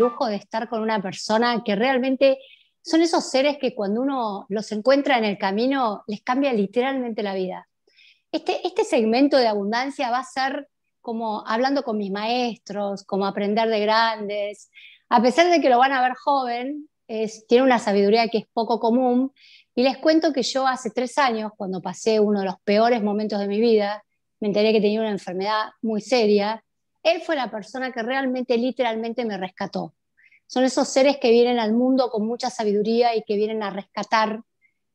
lujo de estar con una persona que realmente son esos seres que cuando uno los encuentra en el camino les cambia literalmente la vida. Este, este segmento de abundancia va a ser como hablando con mis maestros, como aprender de grandes. A pesar de que lo van a ver joven, tiene una sabiduría que es poco común. Y les cuento que yo hace tres años, cuando pasé uno de los peores momentos de mi vida, me enteré que tenía una enfermedad muy seria, él fue la persona que realmente, literalmente me rescató. Son esos seres que vienen al mundo con mucha sabiduría y que vienen a rescatar,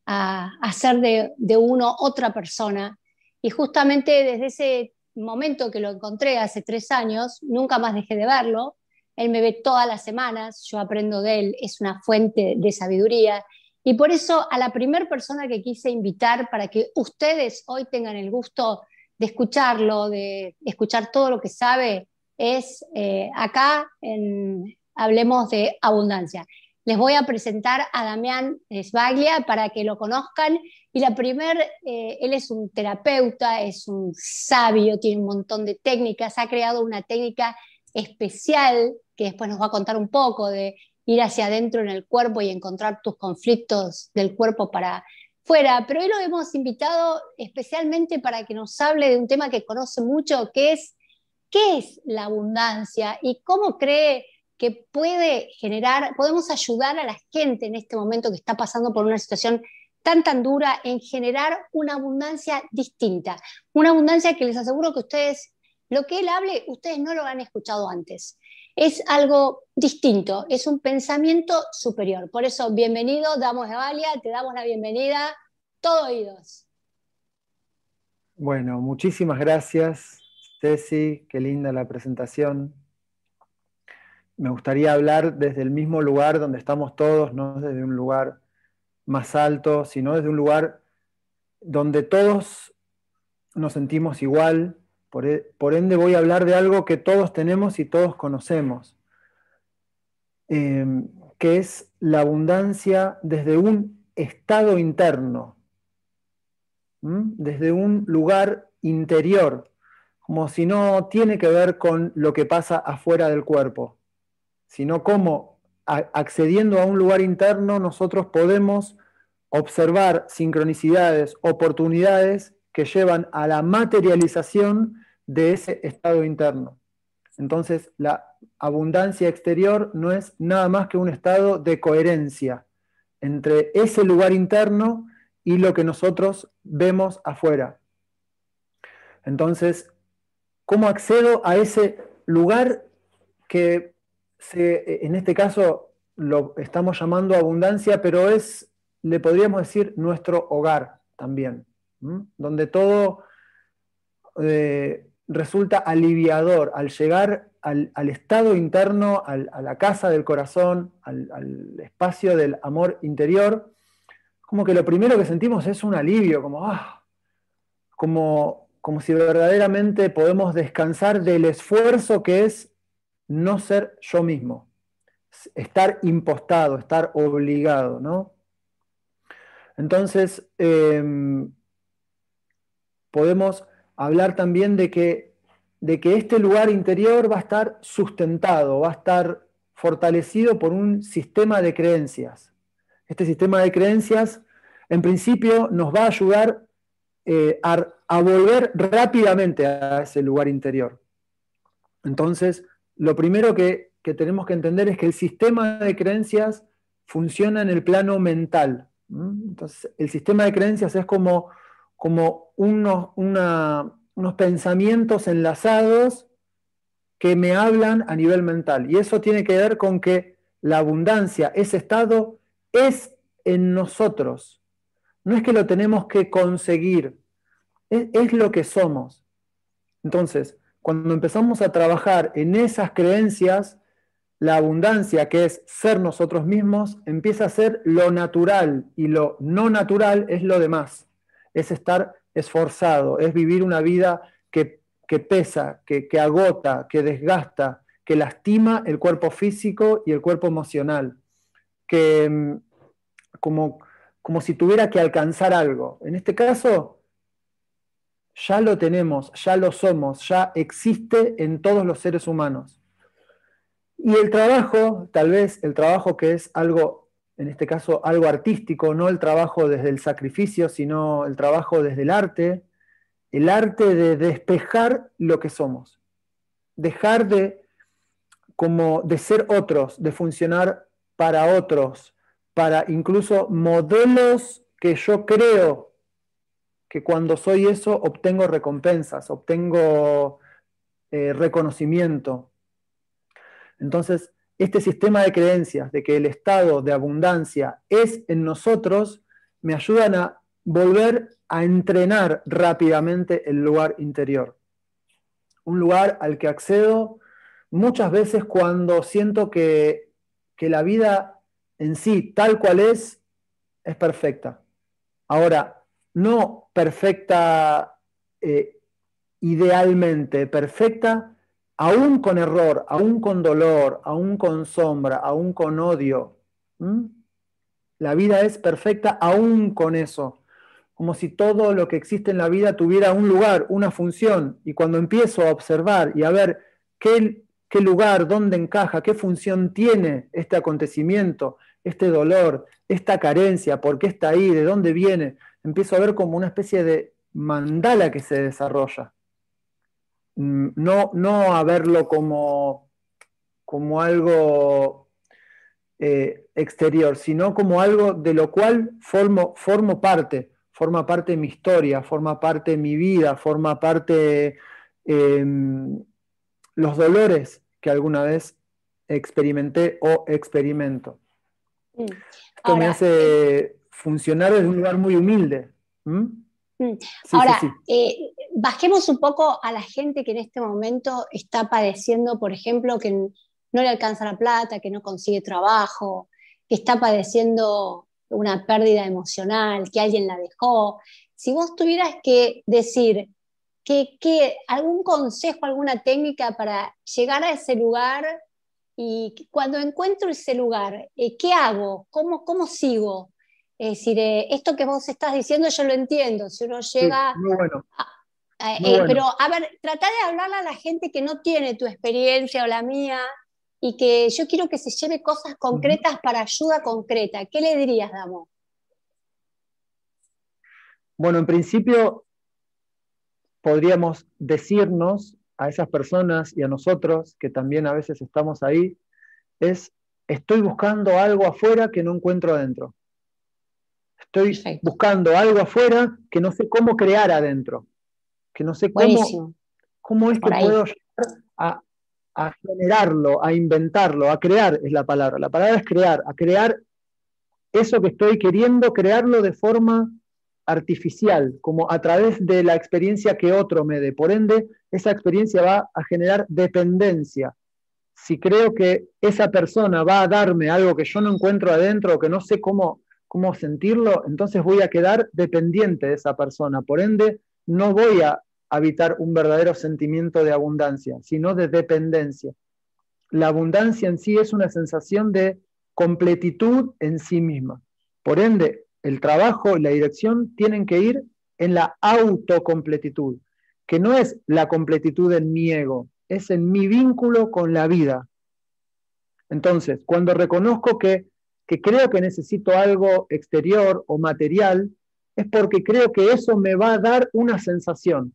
a, hacer de, de uno otra persona. Y justamente desde ese momento que lo encontré hace tres años, nunca más dejé de verlo. Él me ve todas las semanas, yo aprendo de él, es una fuente de sabiduría. Y por eso a la primera persona que quise invitar para que ustedes hoy tengan el gusto de escucharlo, de escuchar todo lo que sabe, es eh, acá en Hablemos de Abundancia. Les voy a presentar a Damián Svaglia para que lo conozcan. Y la primera, eh, él es un terapeuta, es un sabio, tiene un montón de técnicas, ha creado una técnica especial que después nos va a contar un poco de ir hacia adentro en el cuerpo y encontrar tus conflictos del cuerpo para fuera, pero hoy lo hemos invitado especialmente para que nos hable de un tema que conoce mucho, que es qué es la abundancia y cómo cree que puede generar, podemos ayudar a la gente en este momento que está pasando por una situación tan tan dura en generar una abundancia distinta, una abundancia que les aseguro que ustedes, lo que él hable, ustedes no lo han escuchado antes es algo distinto, es un pensamiento superior. Por eso, bienvenido, damos de Valia, te damos la bienvenida, todo oídos. Bueno, muchísimas gracias, Ceci, qué linda la presentación. Me gustaría hablar desde el mismo lugar donde estamos todos, no desde un lugar más alto, sino desde un lugar donde todos nos sentimos igual, e, por, ende voy a hablar de algo que todos tenemos y todos conocemos, em, que es la abundancia desde un estado interno, desde un lugar interior, como si no tiene que ver con lo que pasa afuera del cuerpo, sino cómo accediendo a un lugar interno nosotros podemos observar sincronicidades, oportunidades que llevan a la materialización de ese estado interno. Entonces, la abundancia exterior no es nada más que un estado de coherencia entre ese lugar interno y lo que nosotros vemos afuera. Entonces, ¿cómo accedo a ese lugar que en este caso lo estamos llamando abundancia, pero es, le podríamos decir, nuestro hogar también, donde todo eh, resulta aliviador al llegar al, estado interno, a la casa del corazón, al, espacio del amor interior, como que lo primero que sentimos es un alivio, como, ah, como, como si verdaderamente podemos descansar del esfuerzo que es no ser yo mismo, estar impostado, estar obligado, ¿no? Entonces, em, podemos hablar también de que, de que este lugar interior va a estar sustentado, va a estar fortalecido por un sistema de creencias. Este sistema de creencias, en principio, nos va a ayudar eh, a, volver rápidamente a ese lugar interior. Entonces, lo primero que, que, tenemos que entender es que el sistema de creencias funciona en el plano mental. Entonces, el sistema de creencias es como como unos, unos pensamientos enlazados que me hablan a nivel mental. Y eso tiene que ver con que la abundancia, ese estado, es en nosotros. No es que lo tenemos que conseguir, es lo que somos. Entonces, cuando empezamos a trabajar en esas creencias, la abundancia, que es ser nosotros mismos, empieza a ser lo natural y lo no natural es lo demás es estar esforzado, es vivir una vida que, pesa, que, agota, que desgasta, que lastima el cuerpo físico y el cuerpo emocional, que mm, como, como si tuviera que alcanzar algo. En este caso, ya lo tenemos, ya lo somos, ya existe en todos los seres humanos. Y el trabajo, tal vez el trabajo que es algo, en este caso, algo artístico, no el trabajo desde el sacrificio, sino el trabajo desde el arte, el arte de despejar lo que somos, dejar de, como de ser otros, de funcionar para otros, para incluso modelos que yo creo que cuando soy eso obtengo recompensas, obtengo eh, reconocimiento. Entonces, este sistema de creencias de que el estado de abundancia es en nosotros, me ayudan a volver a entrenar rápidamente el lugar interior. Un lugar al que accedo muchas veces cuando siento que, que la vida en sí, tal cual es, es perfecta. Ahora, no perfecta eh, idealmente, perfecta aún con error, aún con dolor, aún con sombra, aún con odio. La vida es perfecta aún con eso, como si todo lo que existe en la vida tuviera un lugar, una función, y cuando empiezo a observar y a ver qué, qué lugar, dónde encaja, qué función tiene este acontecimiento, este dolor, esta carencia, por qué está ahí, de dónde viene, empiezo a ver como una especie de mandala que se desarrolla. Mm, no, no a verlo como, como algo eh, exterior, sino como algo de lo cual formo, formo parte, forma parte de mi historia, forma parte de mi vida, forma parte em, los dolores que alguna vez experimenté o experimento. Mm. Esto me hace eh, funcionar desde un lugar muy humilde. Mm. Ahora, eh, bajemos un poco a la gente que en este momento está padeciendo, por ejemplo, que no le alcanza la plata, que no consigue trabajo, que está padeciendo una pérdida emocional, que alguien la dejó. Si vos tuvieras que decir que, algún consejo, alguna técnica para llegar a ese lugar y cuando encuentro ese lugar, eh, ¿qué hago? ¿Cómo, ¿Cómo sigo? Es decir, eh, esto que vos estás diciendo yo lo entiendo, si uno llega... Eh, pero, a ver, trata de hablarle a la gente que no tiene tu experiencia o la mía y que yo quiero que se lleve cosas concretas para ayuda concreta. ¿Qué le dirías, Damo? Bueno, en principio podríamos decirnos a esas personas y a nosotros, que también a veces estamos ahí, es, estoy buscando algo afuera que no encuentro adentro. Estoy buscando algo afuera que no sé cómo crear adentro, que no sé cómo, cómo es que puedo llegar a, a generarlo, a inventarlo, a crear es la palabra. La palabra es crear, a crear eso que estoy queriendo, crearlo de forma artificial, como a través de la experiencia que otro me dé. Por ende, esa experiencia va a generar dependencia. Si creo que esa persona va a darme algo que yo no encuentro adentro o que no sé cómo, cómo sentirlo, entonces voy a quedar dependiente de esa persona. Por ende, no voy a habitar un verdadero sentimiento de abundancia, sino de dependencia. La abundancia en sí es una sensación de completitud en sí misma. Por ende, el trabajo y la dirección tienen que ir en la autocompletitud, que no es la completitud en mi ego, es en mi vínculo con la vida. Entonces, cuando reconozco que, creo que necesito algo exterior o material, es porque creo que eso me va a dar una sensación.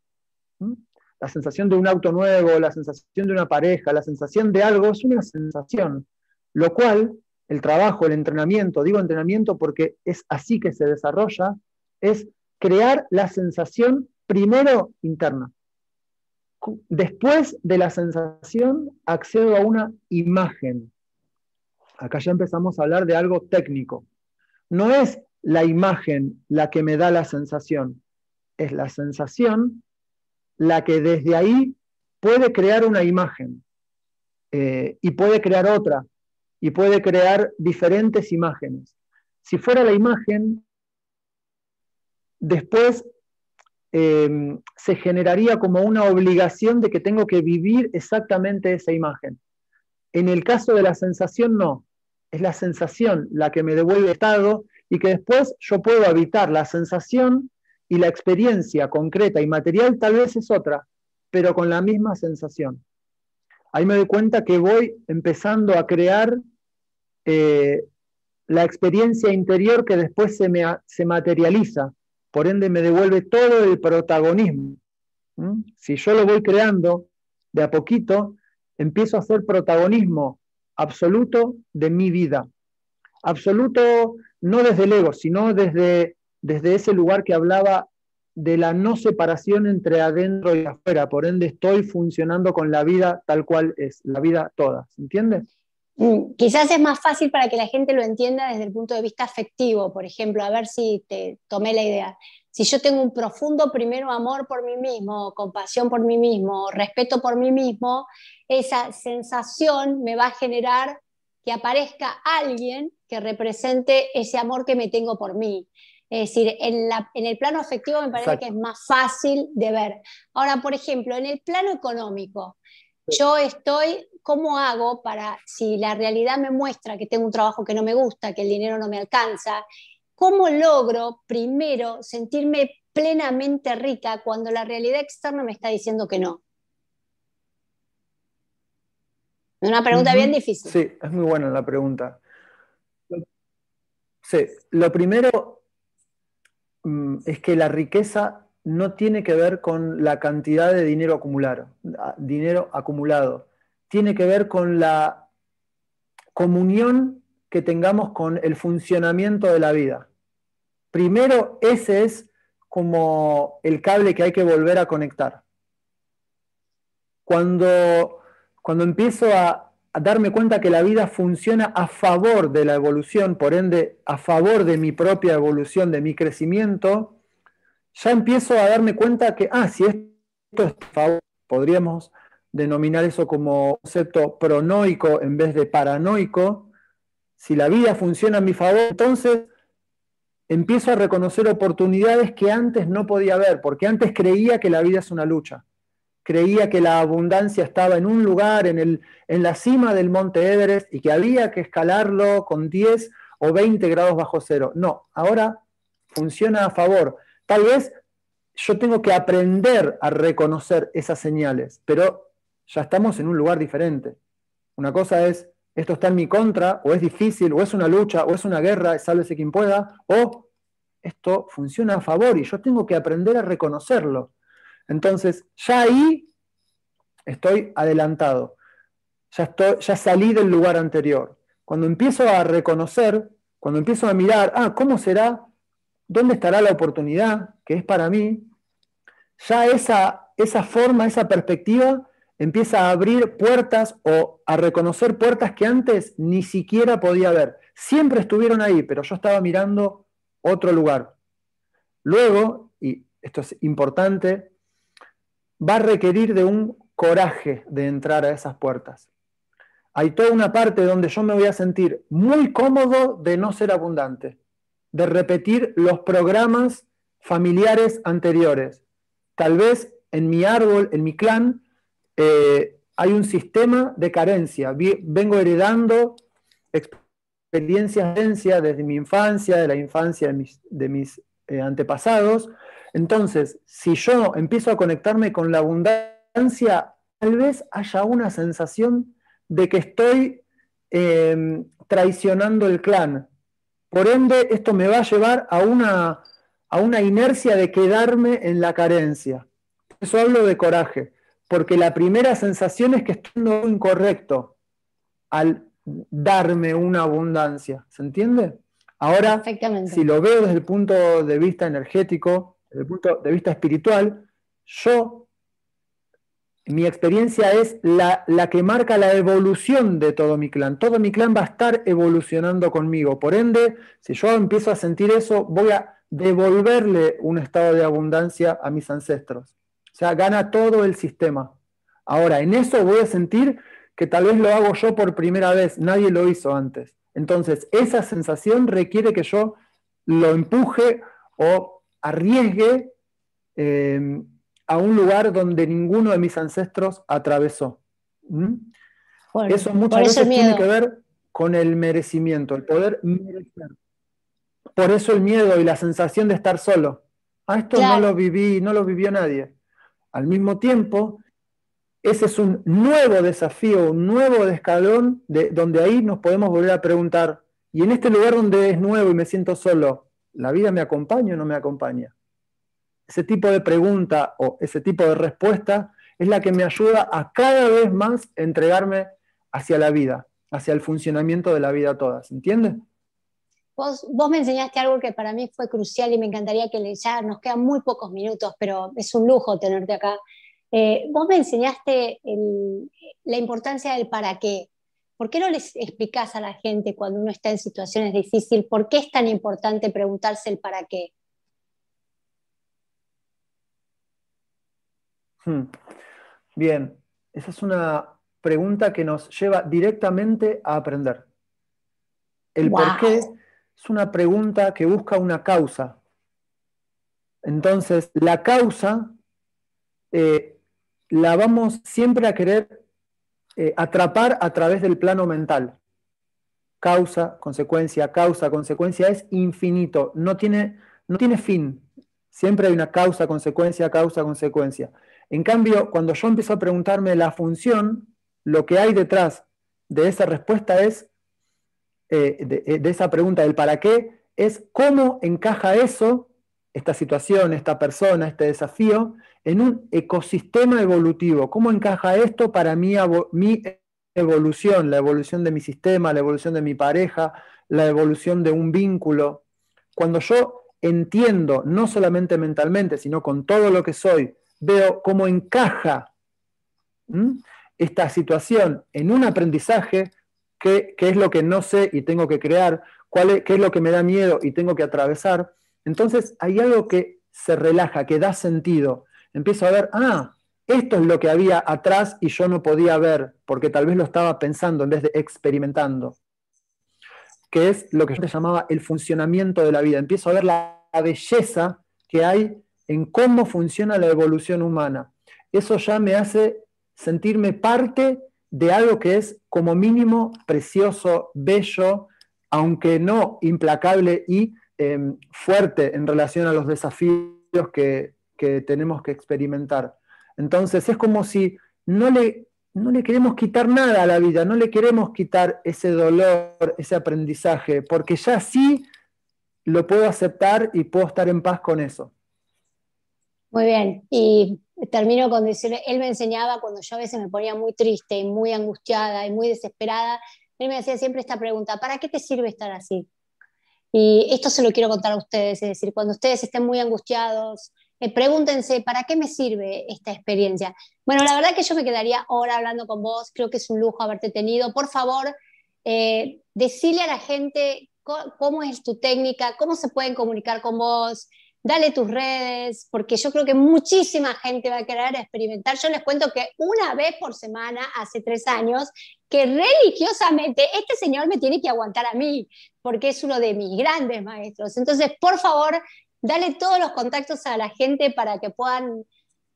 La sensación de un auto nuevo, la sensación de una pareja, la sensación de algo es una sensación, lo cual el trabajo, el entrenamiento, digo entrenamiento porque es así que se desarrolla, es crear la sensación primero interna. Después de la sensación accedo a una imagen. Acá ya empezamos a hablar de algo técnico. No es la imagen la que me da la sensación, es la sensación la que desde ahí puede crear una imagen eh, y puede crear otra y puede crear diferentes imágenes. Si fuera la imagen, después em, se generaría como una obligación de que tengo que vivir exactamente esa imagen. En el caso de la sensación, no. Es la sensación la que me devuelve estado y que después yo puedo habitar la sensación y la experiencia concreta y material tal vez es otra, pero con la misma sensación. ahí me doy cuenta que voy empezando a crear eh, la experiencia interior que después se, me, se materializa, por ende me devuelve todo el protagonismo. Si yo lo voy creando de a poquito, empiezo a ser protagonismo absoluto de mi vida. Absoluto no desde el ego, sino desde, desde ese lugar que hablaba de la no separación entre adentro y afuera. Por ende, estoy funcionando con la vida tal cual es, la vida toda. ¿Se entiende? Mm, quizás es más fácil para que la gente lo entienda desde el punto de vista afectivo, por ejemplo, a ver si te tomé la idea. Si yo tengo un profundo primero amor por mí mismo, compasión por mí mismo, respeto por mí mismo, esa sensación me va a generar que aparezca alguien que represente ese amor que me tengo por mí. Es decir, en, el plano afectivo me parece que es más fácil de ver. Ahora, por ejemplo, en el plano económico, yo estoy, ¿cómo hago para, si la realidad me muestra que tengo un trabajo que no me gusta, que el dinero no me alcanza, ¿cómo logro primero sentirme plenamente rica cuando la realidad externa me está diciendo que no? Una pregunta bien difícil. Sí, es muy buena la pregunta. Sí, lo primero es que la riqueza no tiene que ver con la cantidad de dinero acumulado, dinero acumulado. Tiene que ver con la comunión que tengamos con el funcionamiento de la vida. Primero, ese es como el cable que hay que volver a conectar. Cuando cuando empiezo a, darme cuenta que la vida funciona a favor de la evolución, por ende, a favor de mi propia evolución, de mi crecimiento, ya empiezo a darme cuenta que, ah, si esto es a favor, podríamos denominar eso como concepto pronoico en vez de paranoico, si la vida funciona a mi favor, entonces empiezo a reconocer oportunidades que antes no podía ver, porque antes creía que la vida es una lucha creía que la abundancia estaba en un lugar, en, el, en la cima del monte Everest, y que había que escalarlo con 10 o 20 grados bajo cero. No, ahora funciona a favor. Tal vez yo tengo que aprender a reconocer esas señales, pero ya estamos en un lugar diferente. Una cosa es, esto está en mi contra, o es difícil, o es una lucha, o es una guerra, sálvese quien pueda, o esto funciona a favor y yo tengo que aprender a reconocerlo. Entonces, ya ahí estoy adelantado, ya, estoy, ya salí del lugar anterior. Cuando empiezo a reconocer, cuando empiezo a mirar, ah, ¿cómo será? ¿Dónde estará la oportunidad que es para mí? Ya esa, esa forma, esa perspectiva empieza a abrir puertas o a reconocer puertas que antes ni siquiera podía ver. Siempre estuvieron ahí, pero yo estaba mirando otro lugar. Luego, y esto es importante, va a requerir de un coraje de entrar a esas puertas. Hay toda una parte donde yo me voy a sentir muy cómodo de no ser abundante, de repetir los programas familiares anteriores. Tal vez en mi árbol, en mi clan, eh, hay un sistema de carencia. Vengo heredando experiencias desde mi infancia, de la infancia de mis, eh, antepasados, entonces, si yo empiezo a conectarme con la abundancia, tal vez haya una sensación de que estoy em, traicionando el clan. Por ende, esto me va a llevar a una, a una inercia de quedarme en la carencia. Por eso hablo de coraje, porque la primera sensación es que estoy no incorrecto al darme una abundancia. ¿Se entiende? Ahora, si lo veo desde el punto de vista energético, desde el punto de vista espiritual, yo, mi experiencia es la, la, que marca la evolución de todo mi clan. Todo mi clan va a estar evolucionando conmigo. Por ende, si yo empiezo a sentir eso, voy a devolverle un estado de abundancia a mis ancestros. O sea, gana todo el sistema. Ahora, en eso voy a sentir que tal vez lo hago yo por primera vez, nadie lo hizo antes. Entonces, esa sensación requiere que yo lo empuje o arriesgue em, a un lugar donde ninguno de mis ancestros atravesó. ¿Mm? Eso muchas veces tiene que ver con el merecimiento, el poder merecer. Por eso el miedo y la sensación de estar solo. Ah, esto no lo viví, no lo vivió nadie. Al mismo tiempo, ese es un nuevo desafío, un nuevo escalón, de, donde ahí nos podemos volver a preguntar, y en este lugar donde es nuevo y me siento solo, ¿la vida me acompaña o no me acompaña? Ese tipo de pregunta o ese tipo de respuesta es la que me ayuda a cada vez más entregarme hacia la vida, hacia el funcionamiento de la vida toda. ¿Se entiende? Vos, me enseñaste algo que para mí fue crucial y me encantaría que ya nos quedan muy pocos minutos, pero es un lujo tenerte acá. Eh, vos me enseñaste la importancia del para qué. ¿Por qué no les explicás a la gente cuando uno está en situaciones difíciles por qué es tan importante preguntarse el para qué? Hmm. Bien, esa es una pregunta que nos lleva directamente a aprender. El por qué es una pregunta que busca una causa. Entonces, la causa eh, la vamos siempre a querer eh, atrapar a través del plano mental. Causa, consecuencia, causa, consecuencia es infinito, no tiene, no tiene fin. Siempre hay una causa, consecuencia, causa, consecuencia. En cambio, cuando yo empiezo a preguntarme la función, lo que hay detrás de esa respuesta es eh, eh, de, esa pregunta del para qué es cómo encaja eso, esta situación, esta persona, este desafío, en un ecosistema evolutivo. ¿Cómo encaja esto para mi, mi evolución, la evolución de mi sistema, la evolución de mi pareja, la evolución de un vínculo? Cuando yo entiendo, no solamente mentalmente, sino con todo lo que soy, veo cómo encaja esta situación en un aprendizaje, qué, es lo que no sé y tengo que crear, cuál qué es lo que me da miedo y tengo que atravesar. Entonces hay algo que se relaja, que da sentido. Empiezo a ver, ah, esto es lo que había atrás y yo no podía ver, porque tal vez lo estaba pensando en vez de experimentando, que es lo que yo llamaba el funcionamiento de la vida. Empiezo a ver la belleza que hay en cómo funciona la evolución humana. Eso ya me hace sentirme parte de algo que es como mínimo precioso, bello, aunque no implacable y em, fuerte en relación a los desafíos que, tenemos que experimentar. Entonces es como si no le, no le queremos quitar nada a la vida, no le queremos quitar ese dolor, ese aprendizaje, porque ya sí lo puedo aceptar y puedo estar en paz con eso. Muy bien, y termino con decirle, él me enseñaba cuando yo a veces me ponía muy triste y muy angustiada y muy desesperada, él me hacía siempre esta pregunta, ¿para qué te sirve estar así? Y esto se lo quiero contar a ustedes, es decir, cuando ustedes estén muy angustiados, eh, pregúntense, ¿para qué me sirve esta experiencia? Bueno, la verdad que yo me quedaría ahora hablando con vos, creo que es un lujo haberte tenido. Por favor, eh, decile a la gente cómo es tu técnica, cómo se pueden comunicar con vos, dale tus redes, porque yo creo que muchísima gente va a querer experimentar. Yo les cuento que una vez por semana, hace tres años, que religiosamente este señor me tiene que aguantar a mí, porque es uno de mis grandes maestros. Entonces, por favor, dale todos los contactos a la gente para que puedan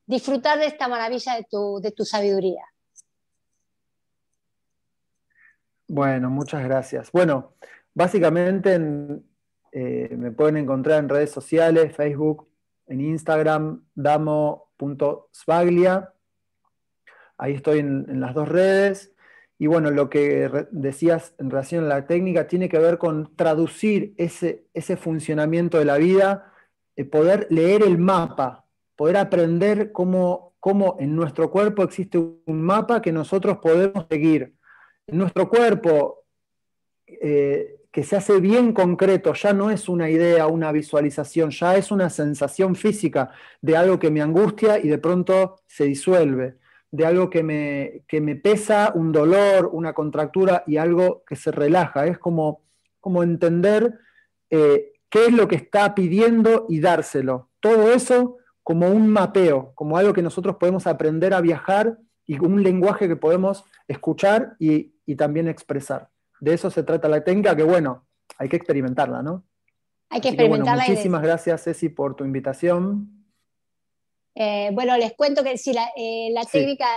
disfrutar de esta maravilla de tu, de tu sabiduría. Bueno, muchas gracias. Bueno, básicamente en, eh, me pueden encontrar en redes sociales, Facebook, en Instagram, damo.svaglia. Ahí estoy en, las dos redes. Y bueno, lo que decías en relación a la técnica tiene que ver con traducir ese, ese funcionamiento de la vida, eh, poder leer el mapa, poder aprender cómo, cómo en nuestro cuerpo existe un mapa que nosotros podemos seguir. En nuestro cuerpo eh, que se hace bien concreto, ya no es una idea, una visualización, ya es una sensación física de algo que me angustia y de pronto se disuelve, de algo que me, me pesa, un dolor, una contractura y algo que se relaja. Es como, como entender eh, qué es lo que está pidiendo y dárselo. Todo eso como un mapeo, como algo que nosotros podemos aprender a viajar y un lenguaje que podemos escuchar y también expresar de eso se trata la técnica, que bueno, hay que experimentarla, ¿no? Hay que experimentarla. muchísimas gracias, Ceci, por tu invitación. Eh, bueno, les cuento que sí, la, eh, técnica,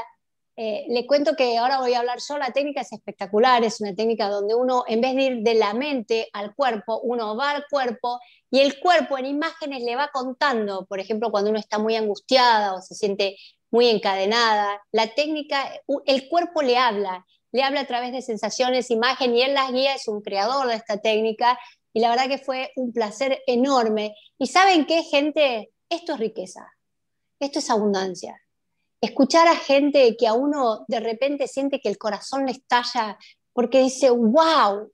eh, les cuento que ahora voy a hablar yo, la técnica es espectacular, es una técnica donde uno, en vez de ir de la mente al cuerpo, uno va al cuerpo y el cuerpo en imágenes le va contando, por ejemplo, cuando uno está muy angustiada o se siente muy encadenada. La técnica, el cuerpo le habla, le habla a través de sensaciones, imagen, y él las guía, es un creador de esta técnica, y la verdad que fue un placer enorme. ¿Y saben qué, gente? Esto es riqueza, esto es abundancia. Escuchar a gente que a uno de repente siente que el corazón le estalla porque dice, wow,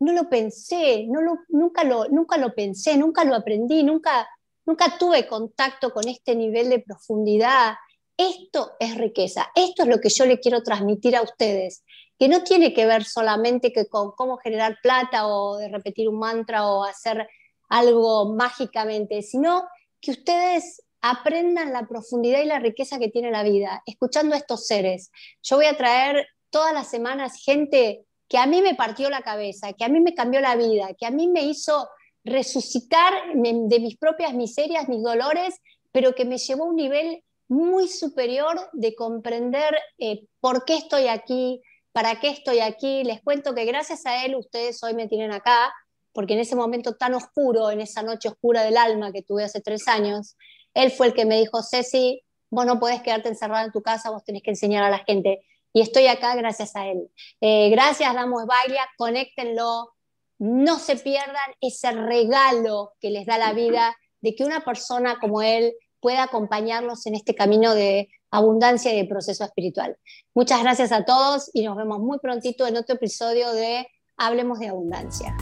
no lo pensé, no lo, nunca, lo, nunca lo pensé, nunca lo aprendí, nunca, nunca tuve contacto con este nivel de profundidad. Esto es riqueza, esto es lo que yo le quiero transmitir a ustedes, que no tiene que ver solamente que con cómo generar plata o de repetir un mantra o hacer algo mágicamente, sino que ustedes aprendan la profundidad y la riqueza que tiene la vida, escuchando a estos seres. Yo voy a traer todas las semanas gente que a mí me partió la cabeza, que a mí me cambió la vida, que a mí me hizo resucitar de mis propias miserias, mis dolores, pero que me llevó a un nivel muy superior de comprender eh, por qué estoy aquí, para qué estoy aquí. Les cuento que gracias a él ustedes hoy me tienen acá, porque en ese momento tan oscuro, en esa noche oscura del alma que tuve hace tres años, él fue el que me dijo, Ceci, vos no podés quedarte encerrada en tu casa, vos tenés que enseñar a la gente y estoy acá gracias a él. Eh, gracias, Damos Baglia, conéctenlo, no se pierdan ese regalo que les da la vida de que una persona como él pueda acompañarlos en este camino de abundancia y de proceso espiritual. Muchas gracias a todos y nos vemos muy prontito en otro episodio de Hablemos de Abundancia.